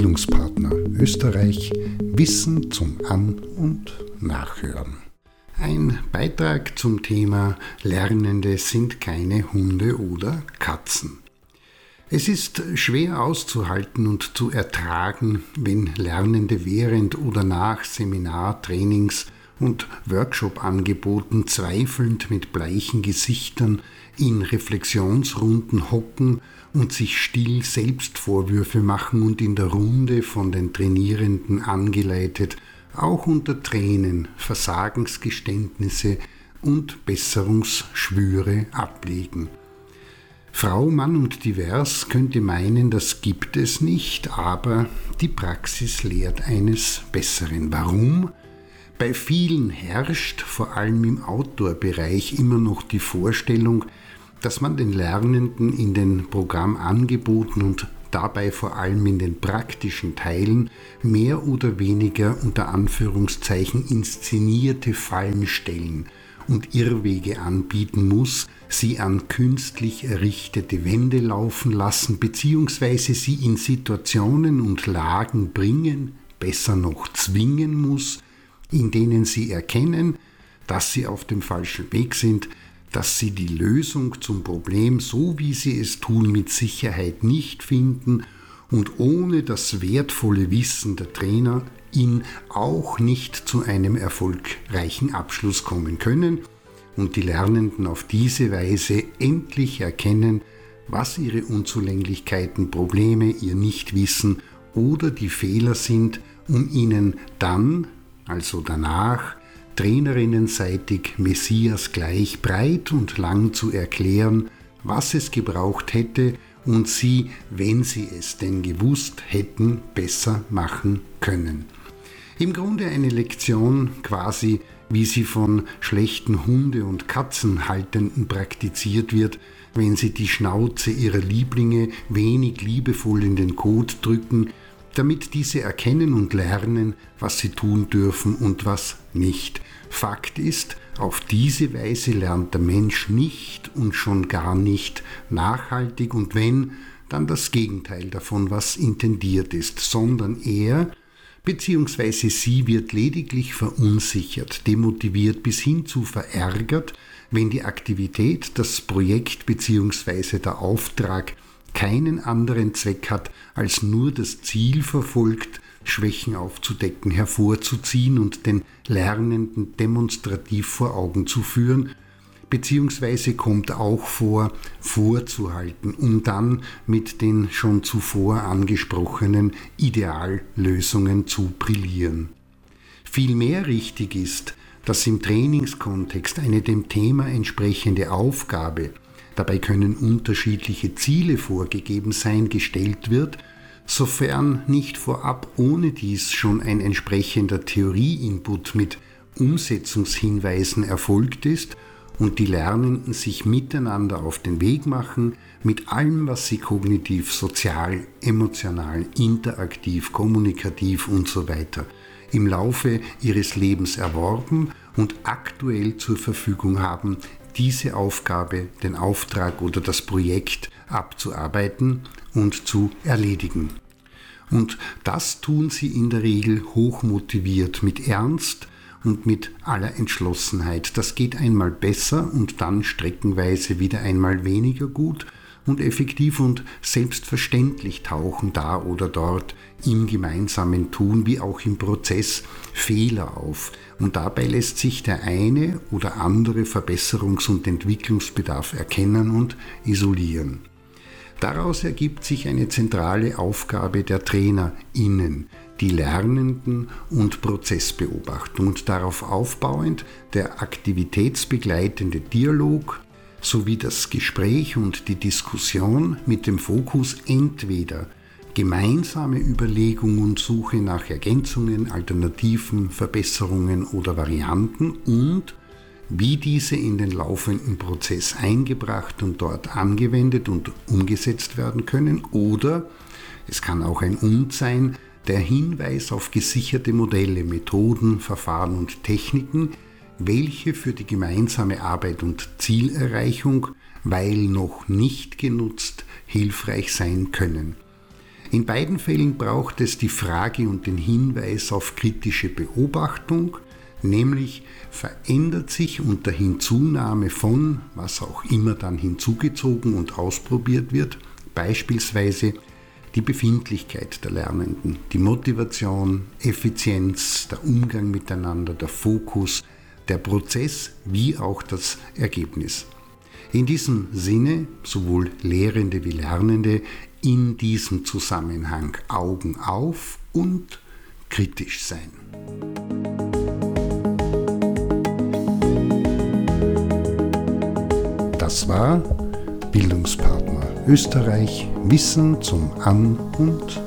Bildungspartner Österreich Wissen zum An- und Nachhören. Ein Beitrag zum Thema Lernende sind keine Hunde oder Katzen. Es ist schwer auszuhalten und zu ertragen, wenn Lernende während oder nach Seminar, Trainings und Workshop-Angeboten zweifelnd mit bleichen Gesichtern in Reflexionsrunden hocken und sich still selbst Vorwürfe machen und in der Runde von den Trainierenden angeleitet, auch unter Tränen Versagensgeständnisse und Besserungsschwüre ablegen. Frau, Mann und Divers könnte meinen, das gibt es nicht, aber die Praxis lehrt eines Besseren. Warum? Bei vielen herrscht, vor allem im Outdoor-Bereich, immer noch die Vorstellung, dass man den Lernenden in den Programmangeboten und dabei vor allem in den praktischen Teilen mehr oder weniger unter Anführungszeichen inszenierte Fallen stellen und Irrwege anbieten muss, sie an künstlich errichtete Wände laufen lassen bzw. sie in Situationen und Lagen bringen, besser noch zwingen muss, in denen sie erkennen, dass sie auf dem falschen Weg sind, dass sie die Lösung zum Problem, so wie sie es tun, mit Sicherheit nicht finden und ohne das wertvolle Wissen der Trainer ihn auch nicht zu einem erfolgreichen Abschluss kommen können und die Lernenden auf diese Weise endlich erkennen, was ihre Unzulänglichkeiten, Probleme, ihr Nichtwissen oder die Fehler sind, um ihnen dann, also danach, trainerinnenseitig Messias gleich breit und lang zu erklären, was es gebraucht hätte und sie, wenn sie es denn gewusst hätten, besser machen können. Im Grunde eine Lektion quasi, wie sie von schlechten Hunde- und Katzenhaltenden praktiziert wird, wenn sie die Schnauze ihrer Lieblinge wenig liebevoll in den Kot drücken, damit diese erkennen und lernen, was sie tun dürfen und was nicht. Fakt ist, auf diese Weise lernt der Mensch nicht und schon gar nicht nachhaltig und wenn, dann das Gegenteil davon, was intendiert ist, sondern er bzw. sie wird lediglich verunsichert, demotiviert bis hin zu verärgert, wenn die Aktivität, das Projekt bzw. der Auftrag keinen anderen Zweck hat, als nur das Ziel verfolgt, Schwächen aufzudecken, hervorzuziehen und den Lernenden demonstrativ vor Augen zu führen, beziehungsweise kommt auch vor, vorzuhalten, um dann mit den schon zuvor angesprochenen Ideallösungen zu brillieren. Vielmehr richtig ist, dass im Trainingskontext eine dem Thema entsprechende Aufgabe, dabei können unterschiedliche Ziele vorgegeben sein, gestellt wird sofern nicht vorab ohne dies schon ein entsprechender Theorieinput mit Umsetzungshinweisen erfolgt ist und die Lernenden sich miteinander auf den Weg machen, mit allem, was sie kognitiv, sozial, emotional, interaktiv, kommunikativ und so weiter im Laufe ihres Lebens erworben und aktuell zur Verfügung haben, diese Aufgabe, den Auftrag oder das Projekt abzuarbeiten und zu erledigen. Und das tun sie in der Regel hochmotiviert, mit Ernst und mit aller Entschlossenheit. Das geht einmal besser und dann streckenweise wieder einmal weniger gut und effektiv und selbstverständlich tauchen da oder dort im gemeinsamen Tun wie auch im Prozess Fehler auf. Und dabei lässt sich der eine oder andere Verbesserungs- und Entwicklungsbedarf erkennen und isolieren. Daraus ergibt sich eine zentrale Aufgabe der TrainerInnen, die Lernenden und Prozessbeobachtung und darauf aufbauend der aktivitätsbegleitende Dialog sowie das Gespräch und die Diskussion mit dem Fokus entweder gemeinsame Überlegung und Suche nach Ergänzungen, Alternativen, Verbesserungen oder Varianten und wie diese in den laufenden Prozess eingebracht und dort angewendet und umgesetzt werden können oder es kann auch ein Und sein, der Hinweis auf gesicherte Modelle, Methoden, Verfahren und Techniken, welche für die gemeinsame Arbeit und Zielerreichung, weil noch nicht genutzt, hilfreich sein können. In beiden Fällen braucht es die Frage und den Hinweis auf kritische Beobachtung, nämlich verändert sich unter Hinzunahme von, was auch immer dann hinzugezogen und ausprobiert wird, beispielsweise die Befindlichkeit der Lernenden, die Motivation, Effizienz, der Umgang miteinander, der Fokus, der Prozess wie auch das Ergebnis. In diesem Sinne, sowohl Lehrende wie Lernende, in diesem Zusammenhang Augen auf und kritisch sein. Das war Bildungspartner Österreich Wissen zum An- und